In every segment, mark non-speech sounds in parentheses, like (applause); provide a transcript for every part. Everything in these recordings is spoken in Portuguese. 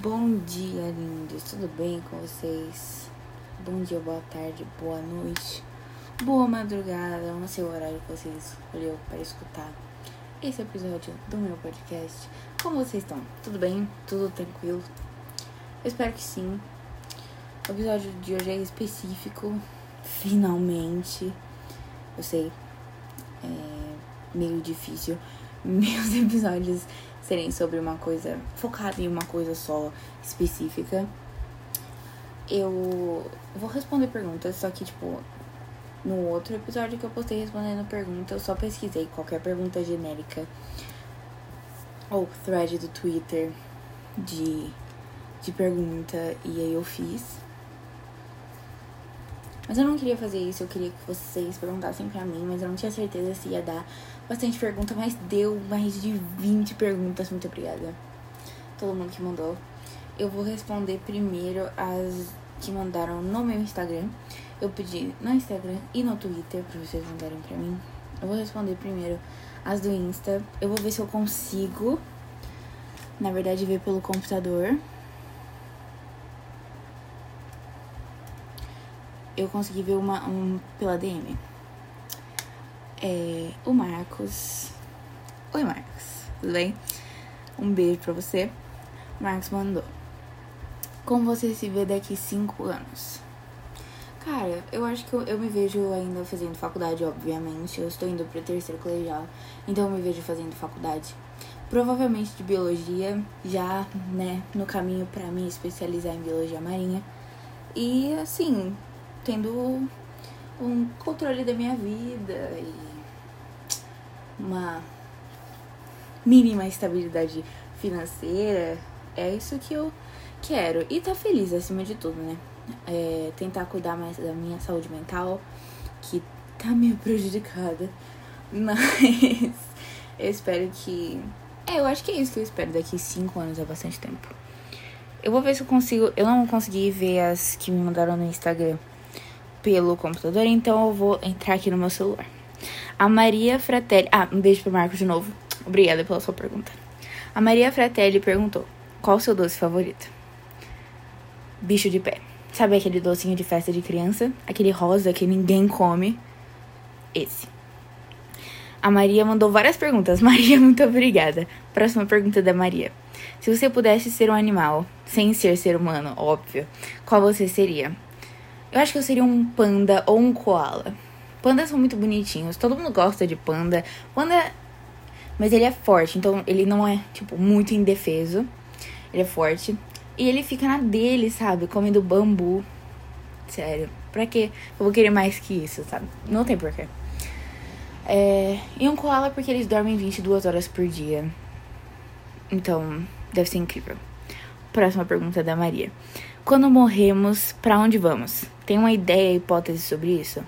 Bom dia, lindos. Tudo bem com vocês? Bom dia, boa tarde, boa noite, boa madrugada. Não sei o horário que vocês escolheu para escutar esse episódio do meu podcast. Como vocês estão? Tudo bem? Tudo tranquilo? Eu espero que sim. O episódio de hoje é específico. Finalmente. Eu sei. É meio difícil (laughs) meus episódios serem sobre uma coisa focada em uma coisa só específica. Eu vou responder perguntas, só que tipo no outro episódio que eu postei respondendo pergunta, eu só pesquisei qualquer pergunta genérica ou thread do Twitter de de pergunta e aí eu fiz. Mas eu não queria fazer isso, eu queria que vocês perguntassem pra mim, mas eu não tinha certeza se ia dar bastante pergunta, mas deu mais de 20 perguntas. Muito obrigada. Todo mundo que mandou. Eu vou responder primeiro as que mandaram no meu Instagram. Eu pedi no Instagram e no Twitter pra vocês mandarem pra mim. Eu vou responder primeiro as do Insta. Eu vou ver se eu consigo, na verdade, ver pelo computador. Eu consegui ver uma um, pela DM. É, o Marcos. Oi, Marcos. Tudo bem? Um beijo pra você. O Marcos mandou. Como você se vê daqui cinco anos? Cara, eu acho que eu, eu me vejo ainda fazendo faculdade, obviamente. Eu estou indo pro terceiro colegial, então eu me vejo fazendo faculdade. Provavelmente de biologia, já, né, no caminho para me especializar em biologia marinha. E assim, tendo um controle da minha vida e uma mínima estabilidade financeira. É isso que eu quero. E tá feliz acima de tudo, né? É, tentar cuidar mais da minha saúde mental, que tá meio prejudicada. (laughs) Mas eu espero que. É, eu acho que é isso que eu espero daqui cinco anos, é bastante tempo. Eu vou ver se eu consigo. Eu não consegui ver as que me mandaram no Instagram pelo computador, então eu vou entrar aqui no meu celular. A Maria Fratelli. Ah, um beijo pro Marcos de novo. Obrigada pela sua pergunta. A Maria Fratelli perguntou: Qual o seu doce favorito? Bicho de pé. Sabe aquele docinho de festa de criança? Aquele rosa que ninguém come? Esse. A Maria mandou várias perguntas. (laughs) Maria, muito obrigada. Próxima pergunta da Maria. Se você pudesse ser um animal, sem ser ser humano, óbvio, qual você seria? Eu acho que eu seria um panda ou um koala. Pandas são muito bonitinhos, todo mundo gosta de panda. Panda. Mas ele é forte, então ele não é, tipo, muito indefeso. Ele é forte. E ele fica na dele, sabe? Comendo bambu. Sério. Pra quê? Eu vou querer mais que isso, sabe? Não tem porquê. É... E um koala porque eles dormem 22 horas por dia. Então, deve ser incrível. Próxima pergunta da Maria. Quando morremos, para onde vamos? Tem uma ideia, hipótese sobre isso?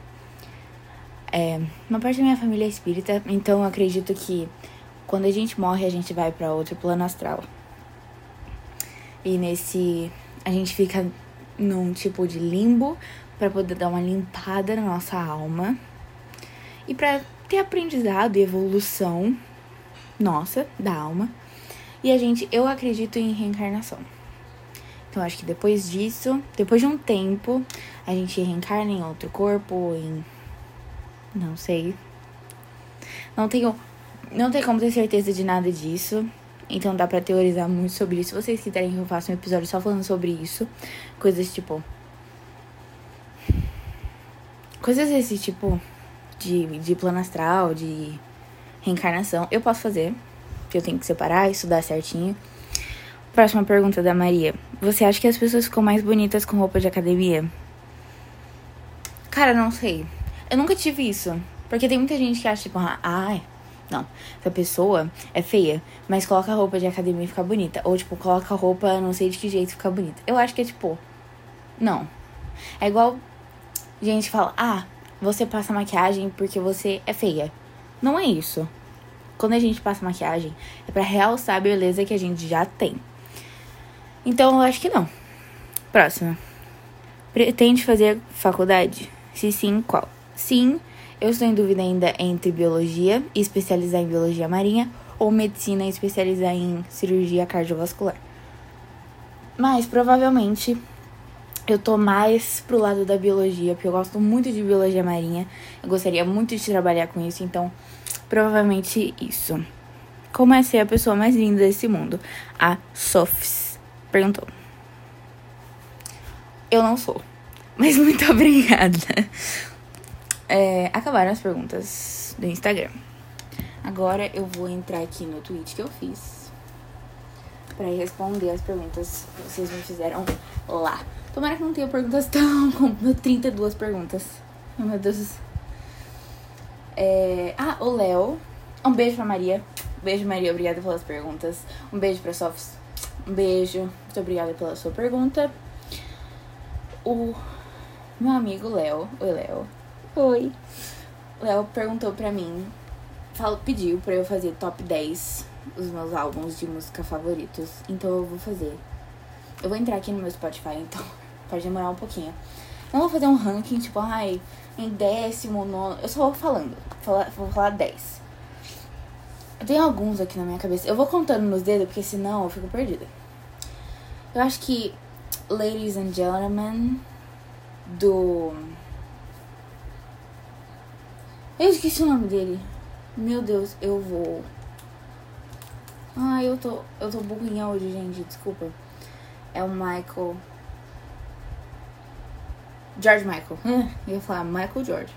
É, uma parte da minha família é espírita, então eu acredito que quando a gente morre, a gente vai para outro plano astral. E nesse a gente fica num tipo de limbo para poder dar uma limpada na nossa alma e para ter aprendizado e evolução nossa da alma. E a gente, eu acredito em reencarnação. Então acho que depois disso, depois de um tempo, a gente reencarna em outro corpo, em não sei. Não tenho. Não tem como ter certeza de nada disso. Então dá pra teorizar muito sobre isso. Se vocês quiserem que eu faça um episódio só falando sobre isso. Coisas tipo. Coisas desse tipo. De, de plano astral, de reencarnação. Eu posso fazer. Que eu tenho que separar, estudar certinho. Próxima pergunta da Maria. Você acha que as pessoas ficam mais bonitas com roupa de academia? Cara, não sei. Eu nunca tive isso. Porque tem muita gente que acha, tipo, ai, não, essa pessoa é feia, mas coloca roupa de academia e fica bonita. Ou, tipo, coloca roupa não sei de que jeito fica bonita. Eu acho que é, tipo, não. É igual gente fala, ah, você passa maquiagem porque você é feia. Não é isso. Quando a gente passa maquiagem, é pra realçar a beleza que a gente já tem. Então, eu acho que não. Próxima. Pretende fazer faculdade? Se sim, qual? Sim, eu estou em dúvida ainda entre biologia e especializar em biologia marinha ou medicina e especializar em cirurgia cardiovascular. Mas provavelmente eu tô mais pro lado da biologia, porque eu gosto muito de biologia marinha. Eu gostaria muito de trabalhar com isso, então provavelmente isso. Como é ser a pessoa mais linda desse mundo? A Sofs perguntou. Eu não sou, (laughs) mas muito obrigada. É, acabaram as perguntas do Instagram. Agora eu vou entrar aqui no tweet que eu fiz para responder as perguntas que vocês me fizeram lá. Tomara que não tenha perguntas (laughs) tão como 32 perguntas. Oh, meu Deus. É... Ah, o Léo. Um beijo pra Maria. Um beijo, Maria. Obrigada pelas perguntas. Um beijo pra Sofs. Um beijo. Muito obrigada pela sua pergunta. O meu amigo Léo. Oi, Léo. Oi. Léo perguntou pra mim. Falo, pediu pra eu fazer top 10 os meus álbuns de música favoritos. Então eu vou fazer. Eu vou entrar aqui no meu Spotify, então (laughs) pode demorar um pouquinho. Não vou fazer um ranking, tipo, ai, em décimo, nono. Eu só vou falando. Falar, vou falar 10. Eu tenho alguns aqui na minha cabeça. Eu vou contando nos dedos, porque senão eu fico perdida. Eu acho que Ladies and Gentlemen do. Eu esqueci o nome dele. Meu Deus, eu vou. Ai, eu tô. Eu tô burrinha hoje, gente. Desculpa. É o Michael. George Michael. (laughs) Eu ia falar Michael George.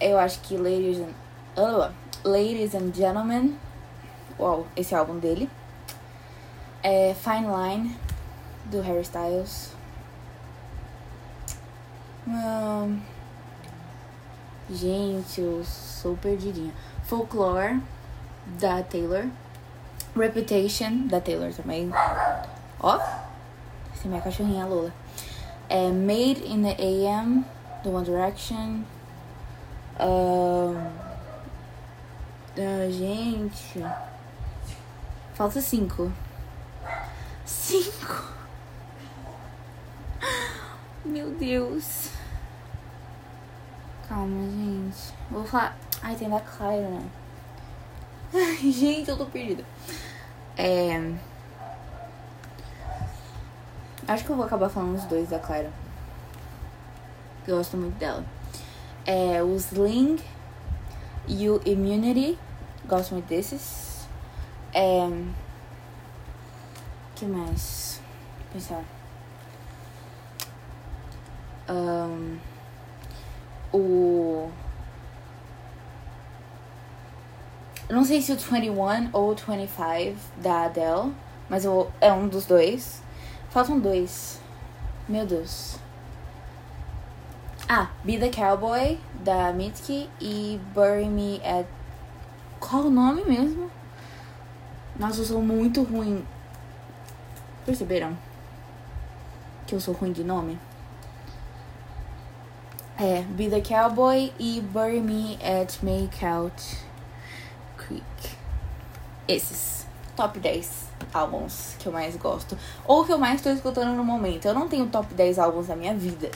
Eu acho que Ladies and. Oh, Ladies and Gentlemen. Uau, esse álbum dele. É Fine Line, do Harry Styles. Um, gente, eu sou perdidinha. Folklore, da Taylor. Reputation, da Taylor também. Ó, essa é minha cachorrinha Lola. É Made in the AM, do One Direction. Um, uh, gente. Falta cinco. Cinco. Meu Deus. Calma, gente. Vou falar. Ai, tem da Clara, né? Ai, gente, eu tô perdida. É. Acho que eu vou acabar falando os dois da Clara. Eu gosto muito dela. É o Sling e o Immunity. Gosto muito desses. É. que mais? Pensar. Um, o. Eu não sei se o 21 ou o 25 da Adele, mas eu, é um dos dois. Faltam dois. Meu Deus. Ah, Be the Cowboy, da Mitski, e Bury Me at. Qual o nome mesmo? Nossa, eu sou muito ruim. Perceberam? Que eu sou ruim de nome? É, Be the Cowboy e Bury Me at Makeout Creek. Esses. Top 10 álbuns que eu mais gosto. Ou que eu mais tô escutando no momento. Eu não tenho top 10 álbuns da minha vida.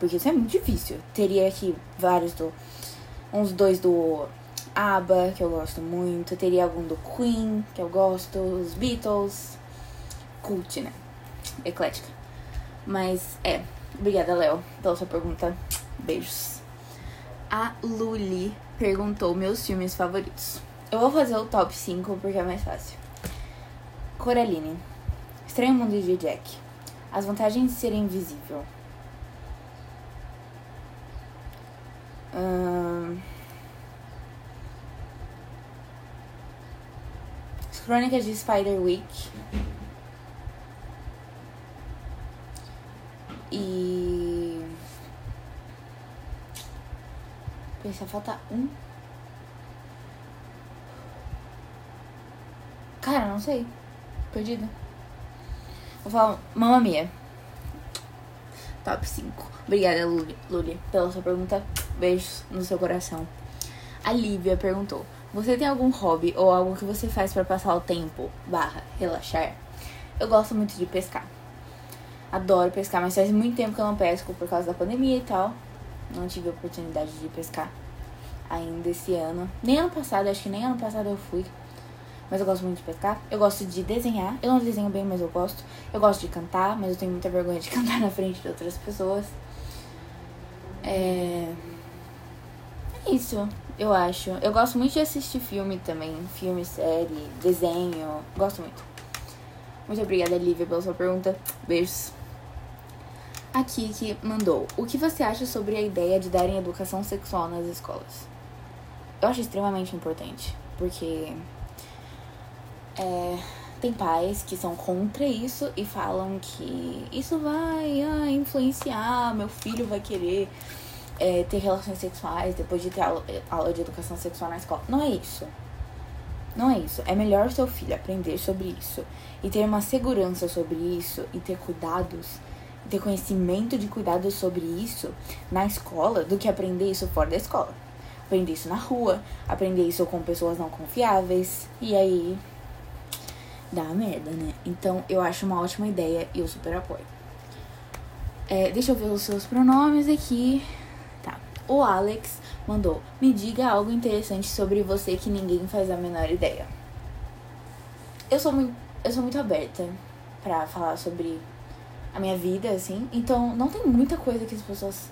Porque isso é muito difícil. Teria aqui vários do. Uns dois do ABBA, que eu gosto muito. Teria algum do Queen, que eu gosto. Os Beatles. Cult, né? Eclética. Mas é. Obrigada, Léo, pela sua pergunta. Beijos. A Luli perguntou meus filmes favoritos. Eu vou fazer o top 5 porque é mais fácil. Coraline. Estranho Mundo de Jack. As vantagens de ser invisível. As Crônicas de Spider Week. E. Pensar, falta um. Cara, não sei. Perdida. Vou falar Mamma Mia. Top 5. Obrigada, Luli, Luli, pela sua pergunta. Beijos no seu coração. A Lívia perguntou: Você tem algum hobby ou algo que você faz para passar o tempo barra relaxar? Eu gosto muito de pescar. Adoro pescar, mas faz muito tempo que eu não pesco por causa da pandemia e tal. Não tive oportunidade de pescar ainda esse ano. Nem ano passado, acho que nem ano passado eu fui. mas eu gosto muito de pescar. Eu gosto de desenhar. Eu não desenho bem, mas eu gosto. Eu gosto de cantar, mas eu tenho muita vergonha de (laughs) cantar na frente de outras pessoas. É. É isso, eu acho. Eu gosto muito de assistir filme também. Filme, série, desenho. Gosto muito. Muito obrigada, Lívia, pela sua pergunta. Beijos. A Kiki mandou: O que você acha sobre a ideia de darem educação sexual nas escolas? Eu acho extremamente importante, porque é, tem pais que são contra isso e falam que isso vai ah, influenciar, meu filho vai querer é, ter relações sexuais depois de ter aula, aula de educação sexual na escola. Não é isso. Não é isso. É melhor seu filho aprender sobre isso e ter uma segurança sobre isso e ter cuidados, ter conhecimento de cuidados sobre isso na escola do que aprender isso fora da escola. Aprender isso na rua, aprender isso com pessoas não confiáveis e aí dá merda, né? Então eu acho uma ótima ideia e eu super apoio. É, deixa eu ver os seus pronomes aqui. Tá. O Alex mandou: Me diga algo interessante sobre você que ninguém faz a menor ideia. Eu sou muito, eu sou muito aberta para falar sobre a minha vida, assim. Então não tem muita coisa que as pessoas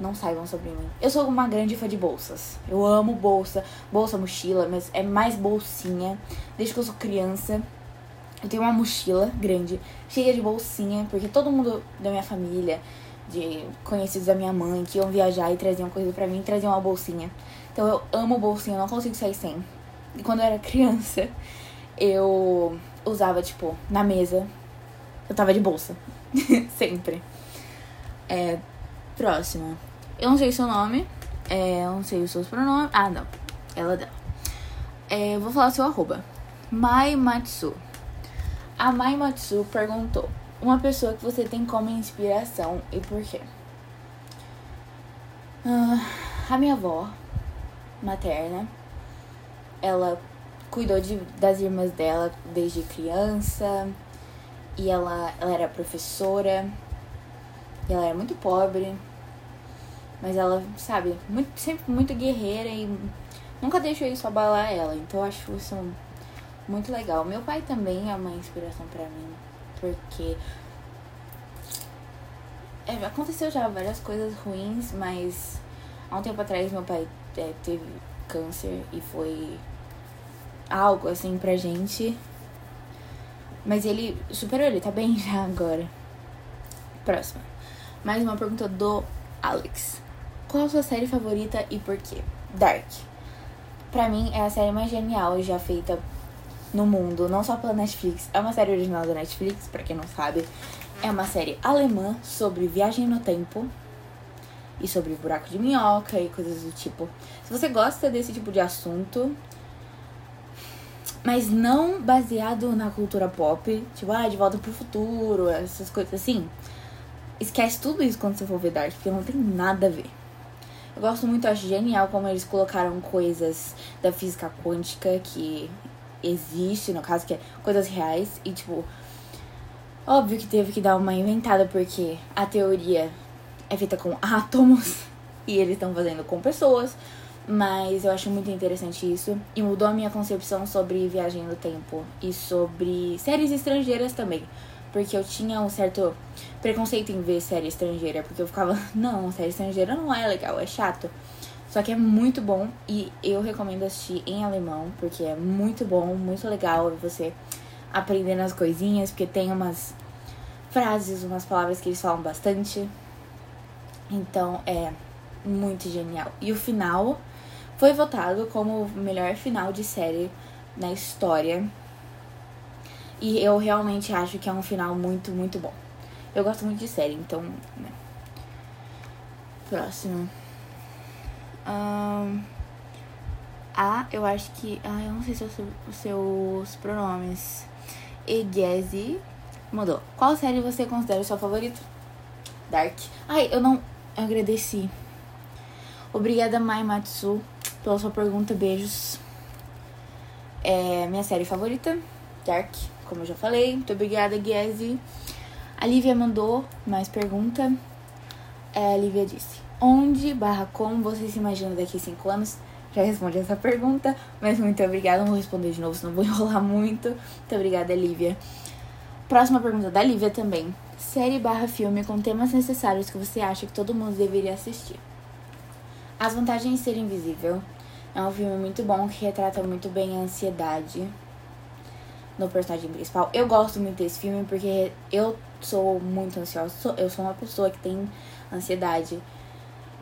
não saibam sobre mim. Eu sou uma grande fã de bolsas. Eu amo bolsa, bolsa, mochila, mas é mais bolsinha. Desde que eu sou criança, eu tenho uma mochila grande, cheia de bolsinha, porque todo mundo da minha família, de conhecidos da minha mãe, que iam viajar e traziam coisa para mim, traziam uma bolsinha. Então eu amo bolsinha, eu não consigo sair sem. E quando eu era (laughs) criança, eu usava, tipo, na mesa, eu tava de bolsa. (laughs) Sempre. É, próxima. Eu não sei o seu nome, é, eu não sei os seus pronomes. Ah, não. Ela dela. É, vou falar seu arroba. Mai Matsu. A Mai Matsu perguntou: Uma pessoa que você tem como inspiração e por quê? Uh, a minha avó materna, ela cuidou de, das irmãs dela desde criança e ela, ela era professora e ela era muito pobre, mas ela, sabe, muito, sempre muito guerreira e nunca deixou isso abalar ela. Então eu acho isso muito legal. Meu pai também é uma inspiração para mim, porque é, aconteceu já várias coisas ruins, mas há um tempo atrás meu pai é, teve câncer e foi algo assim pra gente. Mas ele superou, ele tá bem (laughs) já agora. Próxima. Mais uma pergunta do Alex. Qual a sua série favorita e por quê? Dark. Pra mim é a série mais genial já feita no mundo, não só pela Netflix. É uma série original da Netflix, para quem não sabe. É uma série alemã sobre viagem no tempo e sobre buraco de minhoca e coisas do tipo. Se você gosta desse tipo de assunto, mas não baseado na cultura pop, tipo, ah, de volta pro futuro, essas coisas assim. Esquece tudo isso quando você for ver Dark, porque não tem nada a ver. Eu gosto muito, acho genial como eles colocaram coisas da física quântica que existe, no caso, que é coisas reais. E, tipo, óbvio que teve que dar uma inventada, porque a teoria é feita com átomos (laughs) e eles estão fazendo com pessoas. Mas eu acho muito interessante isso. E mudou a minha concepção sobre viagem no tempo e sobre séries estrangeiras também. Porque eu tinha um certo preconceito em ver série estrangeira. Porque eu ficava, (laughs) não, série estrangeira não é legal, é chato. Só que é muito bom e eu recomendo assistir em alemão, porque é muito bom, muito legal você aprendendo as coisinhas, porque tem umas frases, umas palavras que eles falam bastante. Então é muito genial. E o final foi votado como o melhor final de série na história. E eu realmente acho que é um final muito, muito bom. Eu gosto muito de série, então. Né. Próximo. Um, a, eu acho que. Ah, eu não sei se eu os seus pronomes. Egezi mandou. Qual série você considera o seu favorito? Dark. Ai, eu não eu agradeci. Obrigada, Mai Matsu, pela sua pergunta. Beijos. É minha série favorita, Dark, como eu já falei. Muito obrigada, Gezi. A Lívia mandou mais pergunta. É, a Lívia disse: Onde barra como você se imagina daqui a cinco anos? já respondi essa pergunta, mas muito obrigada. Não vou responder de novo, senão vou (laughs) enrolar muito. Muito obrigada, Lívia. Próxima pergunta da Lívia também. Série barra filme com temas necessários que você acha que todo mundo deveria assistir. As Vantagens de Ser Invisível é um filme muito bom que retrata muito bem a ansiedade no personagem principal. Eu gosto muito desse filme porque eu sou muito ansiosa. Eu sou uma pessoa que tem ansiedade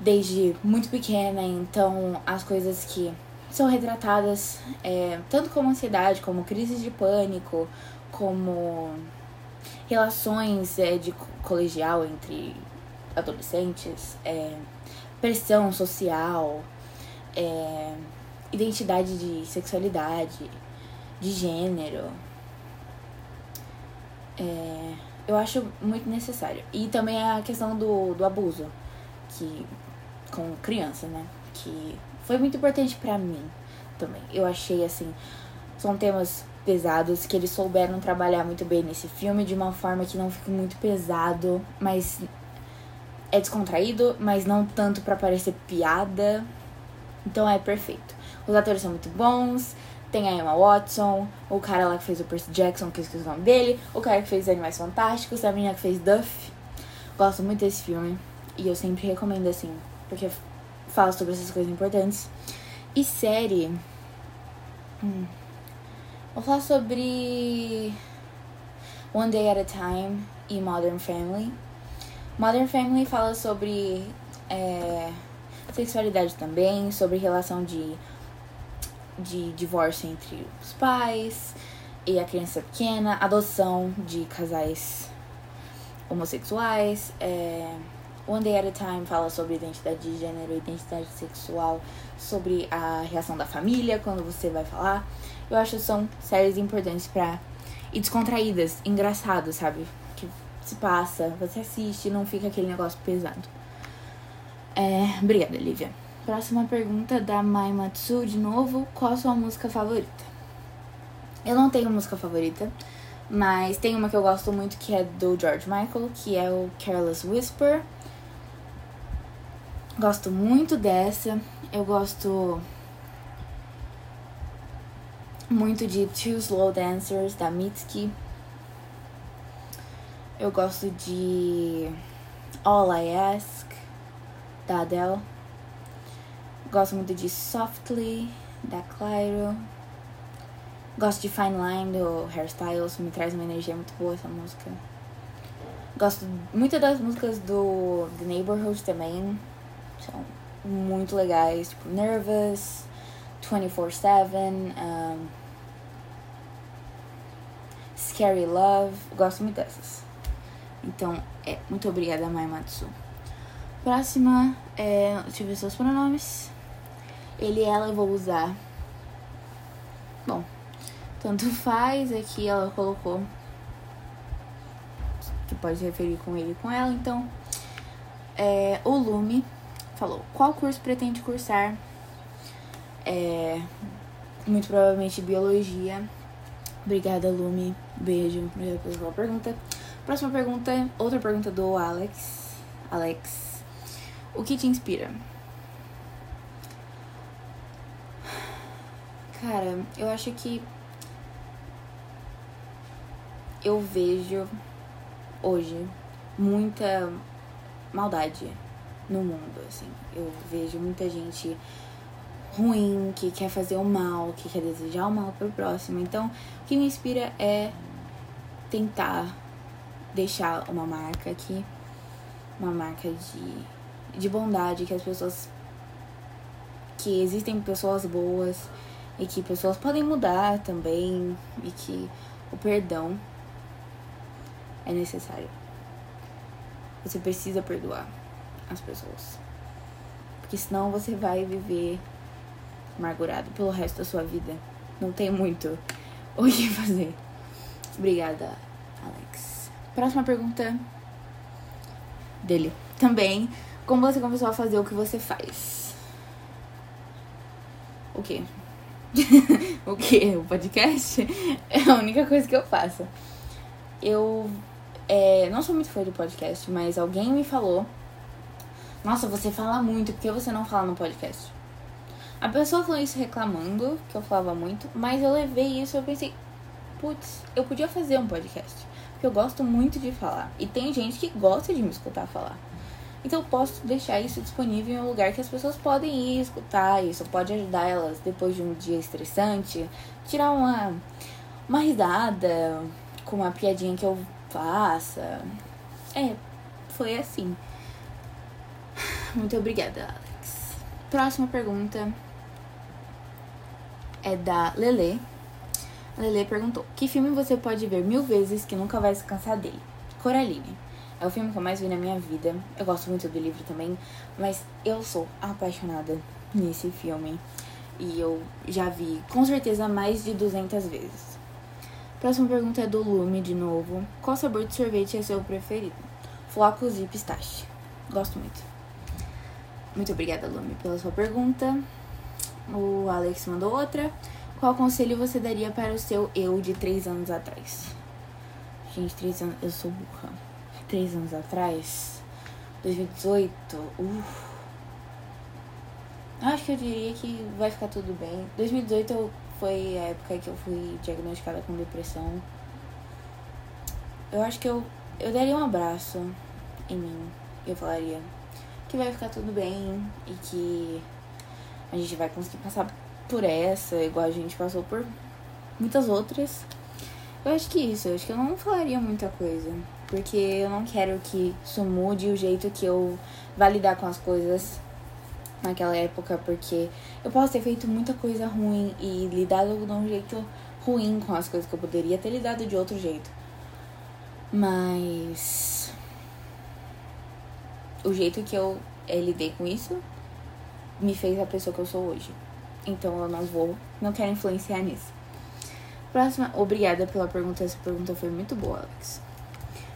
desde muito pequena, então as coisas que são retratadas, é, tanto como ansiedade, como crises de pânico, como relações é, de colegial entre adolescentes, é, pressão social, é, identidade de sexualidade, de gênero. É, eu acho muito necessário. E também a questão do, do abuso, que com criança, né? Que foi muito importante para mim também. Eu achei assim, são temas pesados que eles souberam trabalhar muito bem nesse filme de uma forma que não fica muito pesado, mas é descontraído, mas não tanto para parecer piada. Então é perfeito. Os atores são muito bons. Tem a Emma Watson, o cara lá que fez o Percy Jackson, que eu esqueci o nome dele, o cara que fez Animais Fantásticos, a menina que fez Duff. Gosto muito desse filme. E eu sempre recomendo assim, porque fala sobre essas coisas importantes. E série. Hum, vou falar sobre One Day at a Time e Modern Family. Modern Family fala sobre é, sexualidade também, sobre relação de, de divórcio entre os pais e a criança pequena, adoção de casais homossexuais. É, One Day at a Time fala sobre identidade de gênero, identidade sexual, sobre a reação da família quando você vai falar. Eu acho que são séries importantes pra. e descontraídas, engraçadas, sabe? Se passa, você assiste não fica aquele negócio pesado. É, obrigada, Lívia. Próxima pergunta da Mai Matsu, de novo. Qual a sua música favorita? Eu não tenho música favorita, mas tem uma que eu gosto muito que é do George Michael, que é o Careless Whisper. Gosto muito dessa. Eu gosto muito de Two Slow Dancers da Mitski. Eu gosto de All I Ask da Adele. Gosto muito de Softly da Clairo. Gosto de Fine Line do Hairstyles, me traz uma energia muito boa essa música. Gosto muito das músicas do The Neighborhood também. São muito legais, tipo Nervous, 24-7, um, Scary Love. Gosto muito dessas. Então, é, muito obrigada, Maimatsu. Próxima, é, deixa eu ver seus pronomes. Ele ela eu vou usar. Bom, tanto faz. Aqui ela colocou que pode referir com ele e com ela. Então, é, o Lume falou: Qual curso pretende cursar? É, muito provavelmente biologia. Obrigada, Lume. Beijo. Obrigada pela sua pergunta. Próxima pergunta, outra pergunta do Alex. Alex, o que te inspira? Cara, eu acho que eu vejo hoje muita maldade no mundo, assim. Eu vejo muita gente ruim, que quer fazer o mal, que quer desejar o mal pro próximo. Então, o que me inspira é tentar deixar uma marca aqui, uma marca de, de bondade, que as pessoas. que existem pessoas boas e que pessoas podem mudar também e que o perdão é necessário. Você precisa perdoar as pessoas. Porque senão você vai viver amargurado pelo resto da sua vida. Não tem muito (laughs) o que fazer. Obrigada, Alex. Próxima pergunta dele. Também, como você começou a fazer o que você faz? O quê? (laughs) o quê? O podcast? (laughs) É a única coisa que eu faço. Eu é, não sou muito fã do podcast, mas alguém me falou nossa, você fala muito, por que você não fala no podcast? A pessoa falou isso reclamando, que eu falava muito, mas eu levei isso e eu pensei, putz, eu podia fazer um podcast. Porque eu gosto muito de falar. E tem gente que gosta de me escutar falar. Então eu posso deixar isso disponível em um lugar que as pessoas podem ir escutar. Isso pode ajudar elas depois de um dia estressante, tirar uma, uma risada com uma piadinha que eu faça. É, foi assim. Muito obrigada, Alex. Próxima pergunta é da Lele. Lele perguntou: Que filme você pode ver mil vezes que nunca vai se cansar dele? Coraline. É o filme que eu mais vi na minha vida. Eu gosto muito do livro também, mas eu sou apaixonada nesse filme. E eu já vi com certeza mais de 200 vezes. Próxima pergunta é do Lume de novo. Qual sabor de sorvete é seu preferido? Flocos e pistache. Gosto muito. Muito obrigada, Lume, pela sua pergunta. O Alex mandou outra. Qual conselho você daria para o seu eu de 3 anos atrás? Gente, 3 anos. Eu sou burra três anos atrás, 2018, uff. Acho que eu diria que vai ficar tudo bem. 2018 foi a época que eu fui diagnosticada com depressão. Eu acho que eu, eu daria um abraço em mim. Eu falaria que vai ficar tudo bem e que a gente vai conseguir passar por essa, igual a gente passou por muitas outras. Eu acho que isso, eu acho que eu não falaria muita coisa. Porque eu não quero que isso mude o jeito que eu vá lidar com as coisas naquela época, porque eu posso ter feito muita coisa ruim e lidado de um jeito ruim com as coisas que eu poderia ter lidado de outro jeito. Mas o jeito que eu é, lidei com isso me fez a pessoa que eu sou hoje. Então eu não vou, não quero influenciar nisso. Próxima, obrigada pela pergunta. Essa pergunta foi muito boa, Alex.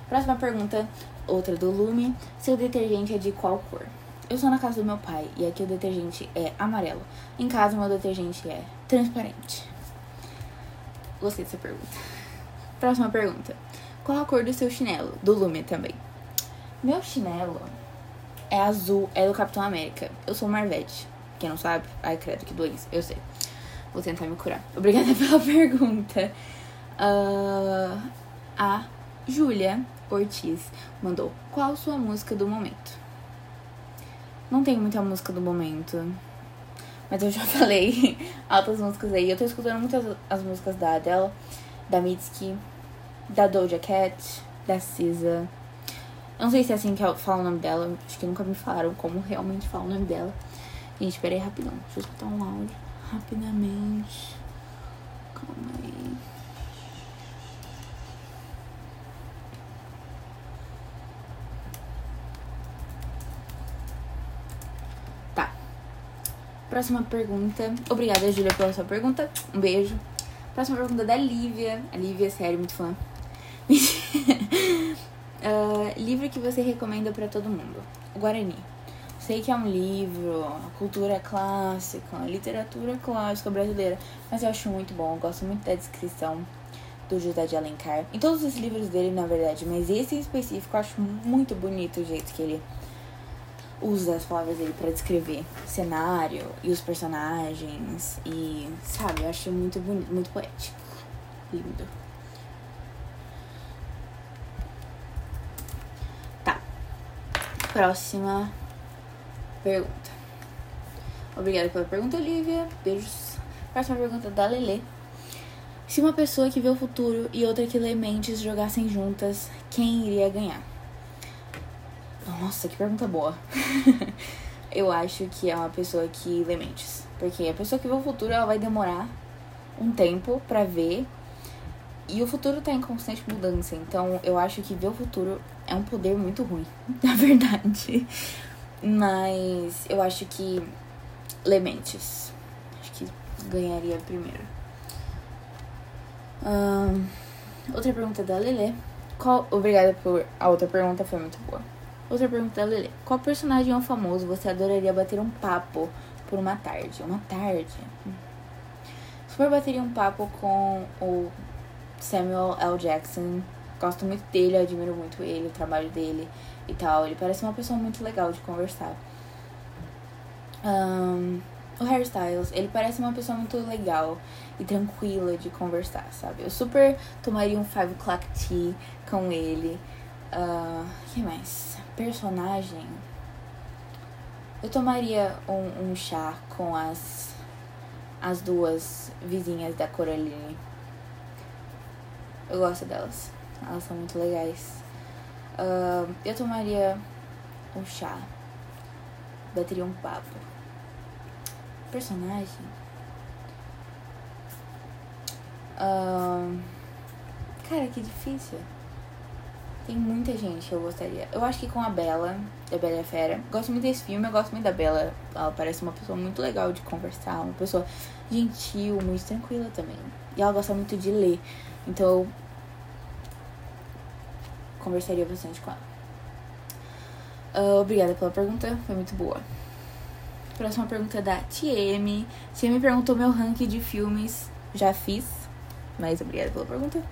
Próxima pergunta, outra do Lume. Seu detergente é de qual cor? Eu sou na casa do meu pai e aqui o detergente é amarelo. Em casa, meu detergente é transparente. Gostei dessa pergunta. Próxima pergunta. Qual a cor do seu chinelo? Do Lume também. Meu chinelo é azul, é do Capitão América. Eu sou Marvete. Quem não sabe? Ai, credo, que doença. Eu sei. Vou tentar me curar. Obrigada (laughs) pela pergunta. Uh, a Júlia Ortiz mandou: Qual sua música do momento? Não tenho muita música do momento. Mas eu já (laughs) falei altas músicas aí. Eu tô escutando muitas as músicas da Adele, da Mitski, da Doja Cat, da Cisa. Não sei se é assim que eu falo o nome dela. Acho que nunca me falaram como realmente falo o nome dela. Gente, peraí rapidão. Deixa eu escutar um áudio rapidamente. Calma aí. Próxima pergunta. Obrigada, Júlia, pela sua pergunta. Um beijo. Próxima pergunta da Lívia. A Lívia, sério, muito fã. uh, (laughs) livro que você recomenda para todo mundo? O Guarani. Sei que é um livro, cultura clássica, literatura clássica brasileira, mas eu acho muito bom. Eu gosto muito da descrição do José de Alencar. Em todos os livros dele, na verdade, mas esse em específico eu acho muito bonito o jeito que ele usa as palavras dele para descrever o cenário e os personagens e, sabe, eu acho muito bonito, muito poético. Lindo. Tá. Próxima pergunta. Obrigada pela pergunta, Olivia. Beijos. Próxima pergunta da Lele. Se uma pessoa que vê o futuro e outra que lê mentes jogassem juntas, quem iria ganhar? Nossa, que pergunta boa. (laughs) eu acho que é uma pessoa que lê mentes. Porque a pessoa que vê o futuro, ela vai demorar um tempo para ver. E o futuro tá em constante mudança. Então, eu acho que ver o futuro é um poder muito ruim, (laughs) na verdade. Mas eu acho que lê mentes. Acho que ganharia primeiro. outra pergunta da Lele. Qual... Obrigada por. A outra pergunta foi muito boa. Outra pergunta da Lele. Qual personagem ou famoso você adoraria bater um papo por uma tarde? Uma tarde? Hum. Super bateria um papo com o Samuel L. Jackson. Gosto muito dele, admiro muito ele, o trabalho dele e tal. Ele parece uma pessoa muito legal de conversar. Um, o hairstyles, ele parece uma pessoa muito legal e tranquila de conversar, sabe? Eu super tomaria um five o'clock tea com ele. Uh, que mais? Personagem. Eu tomaria um, um chá com as as duas vizinhas da Coraline. Eu gosto delas. Elas são muito legais. Uh, eu tomaria um chá. Bateria um papo. Personagem. Uh, cara, que difícil. Tem muita gente que eu gostaria. Eu acho que com a Bela, da Bela e a Fera. Gosto muito desse filme, eu gosto muito da Bela. Ela parece uma pessoa muito legal de conversar, uma pessoa gentil, muito tranquila também. E ela gosta muito de ler. Então conversaria bastante com ela. Uh, obrigada pela pergunta, foi muito boa. Próxima pergunta é da TM. TM perguntou meu ranking de filmes. Já fiz, mas obrigada pela pergunta.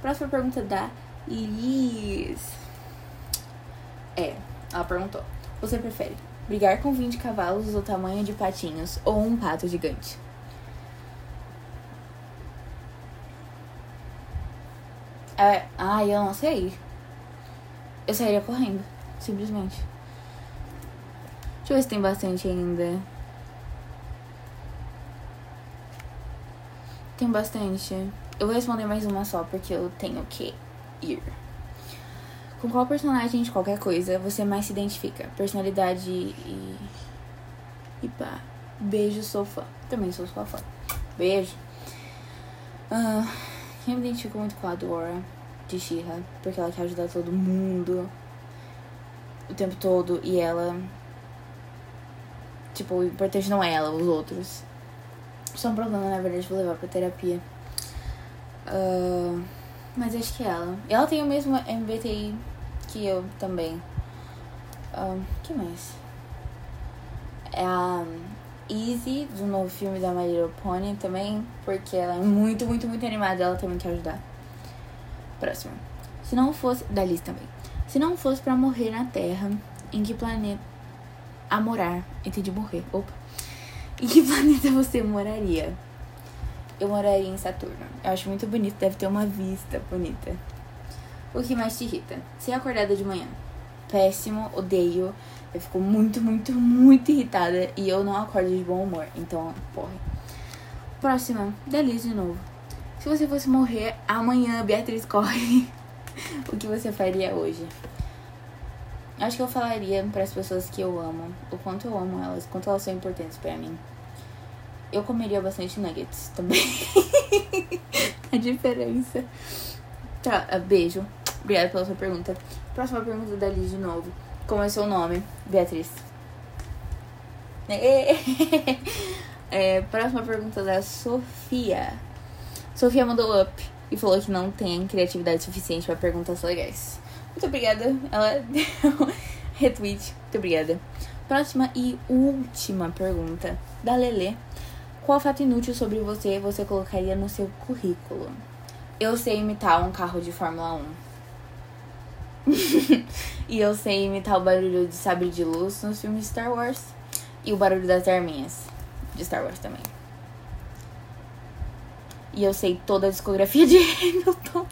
Próxima pergunta é da Liz. É, ela perguntou: Você prefere brigar com 20 cavalos do tamanho de patinhos ou um pato gigante? É, ai, eu não sei. Eu sairia correndo, simplesmente. Deixa eu ver se tem bastante ainda. Tem bastante. Eu vou responder mais uma só, porque eu tenho que ir. Com qual personagem de qualquer coisa você mais se identifica? Personalidade e. E pá. Beijo, sou fã. Também sou sua fã. Beijo. Uh, eu me identifico muito com a Dora de Shira, porque ela quer ajudar todo mundo o tempo todo e ela. Tipo, o não é ela, os outros. Só um problema, na verdade, vou levar pra terapia. Uh, mas acho que é ela. Ela tem o mesmo MBTI que eu também. Uh, que mais? É a Easy, do novo filme da My Little Pony também, porque ela é muito, muito, muito animada. Ela também quer ajudar. Próximo. Se não fosse. Da Liz também. Se não fosse para morrer na Terra, em que planeta. A morar. Entendi morrer. Opa. Em que (laughs) planeta você moraria? Eu moraria em Saturno. Eu acho muito bonito, deve ter uma vista bonita. O que mais te irrita? Ser acordada de manhã. Péssimo, odeio. Eu fico muito, muito, muito irritada e eu não acordo de bom humor. Então, porra. Próxima, Delícia de novo. Se você fosse morrer amanhã, Beatriz (laughs) corre. o que você faria hoje? Acho que eu falaria para as pessoas que eu amo, o quanto eu amo elas, o quanto elas são importantes para mim. Eu comeria bastante nuggets também. (laughs) a diferença. Tá, ah, beijo. Obrigada pela sua pergunta. Próxima pergunta da Liz de novo. Como é seu nome? Beatriz. (laughs) É, próxima pergunta da Sofia. Sofia mandou up e falou que não tem criatividade suficiente para perguntas legais. Muito obrigada. Ela deu (laughs) retweet. Muito obrigada. Próxima e última pergunta da Lele. Qual fato inútil sobre você você colocaria no seu currículo? Eu sei imitar um carro de Fórmula 1. (laughs) e eu sei imitar o barulho de sabre de luz nos filmes Star Wars. E o barulho das arminhas de Star Wars também. E eu sei toda a discografia de (laughs) Hamilton.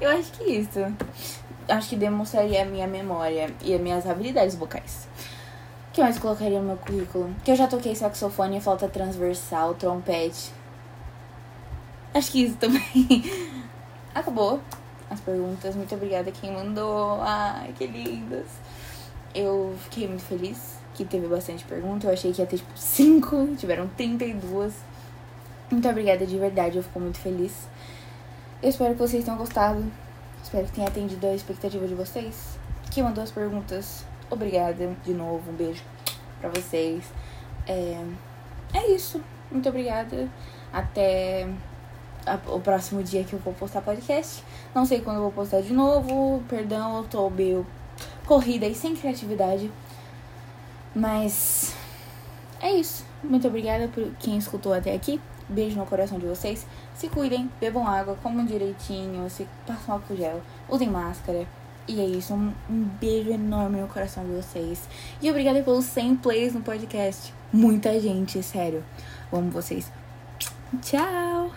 eu acho que isso. Acho que demonstraria a minha memória e as minhas habilidades vocais que mais colocaria no meu currículo? Que eu já toquei saxofone, flauta transversal, trompete. Acho que isso também. (laughs) Acabou as perguntas. Muito obrigada quem mandou. Ai, que lindas. Eu fiquei muito feliz que teve bastante pergunta. Eu achei que ia ter tipo 5, (laughs) tiveram 32. Muito obrigada de verdade, eu fico muito feliz. Eu espero que vocês tenham gostado. Espero que tenha atendido a expectativa de vocês. Quem mandou as perguntas Obrigada de novo, um beijo para vocês. É, é isso. Muito obrigada. Até a, o próximo dia que eu vou postar podcast. Não sei quando eu vou postar de novo. Perdão, eu tô meio corrida e sem criatividade. Mas é isso. Muito obrigada por quem escutou até aqui. Beijo no coração de vocês. Se cuidem, bebam água, comam direitinho, se passam álcool gel, usem máscara. E é isso, um, um beijo enorme no coração de vocês. E obrigada pelos 100 plays no podcast. Muita gente, sério. amo vocês. Tchau!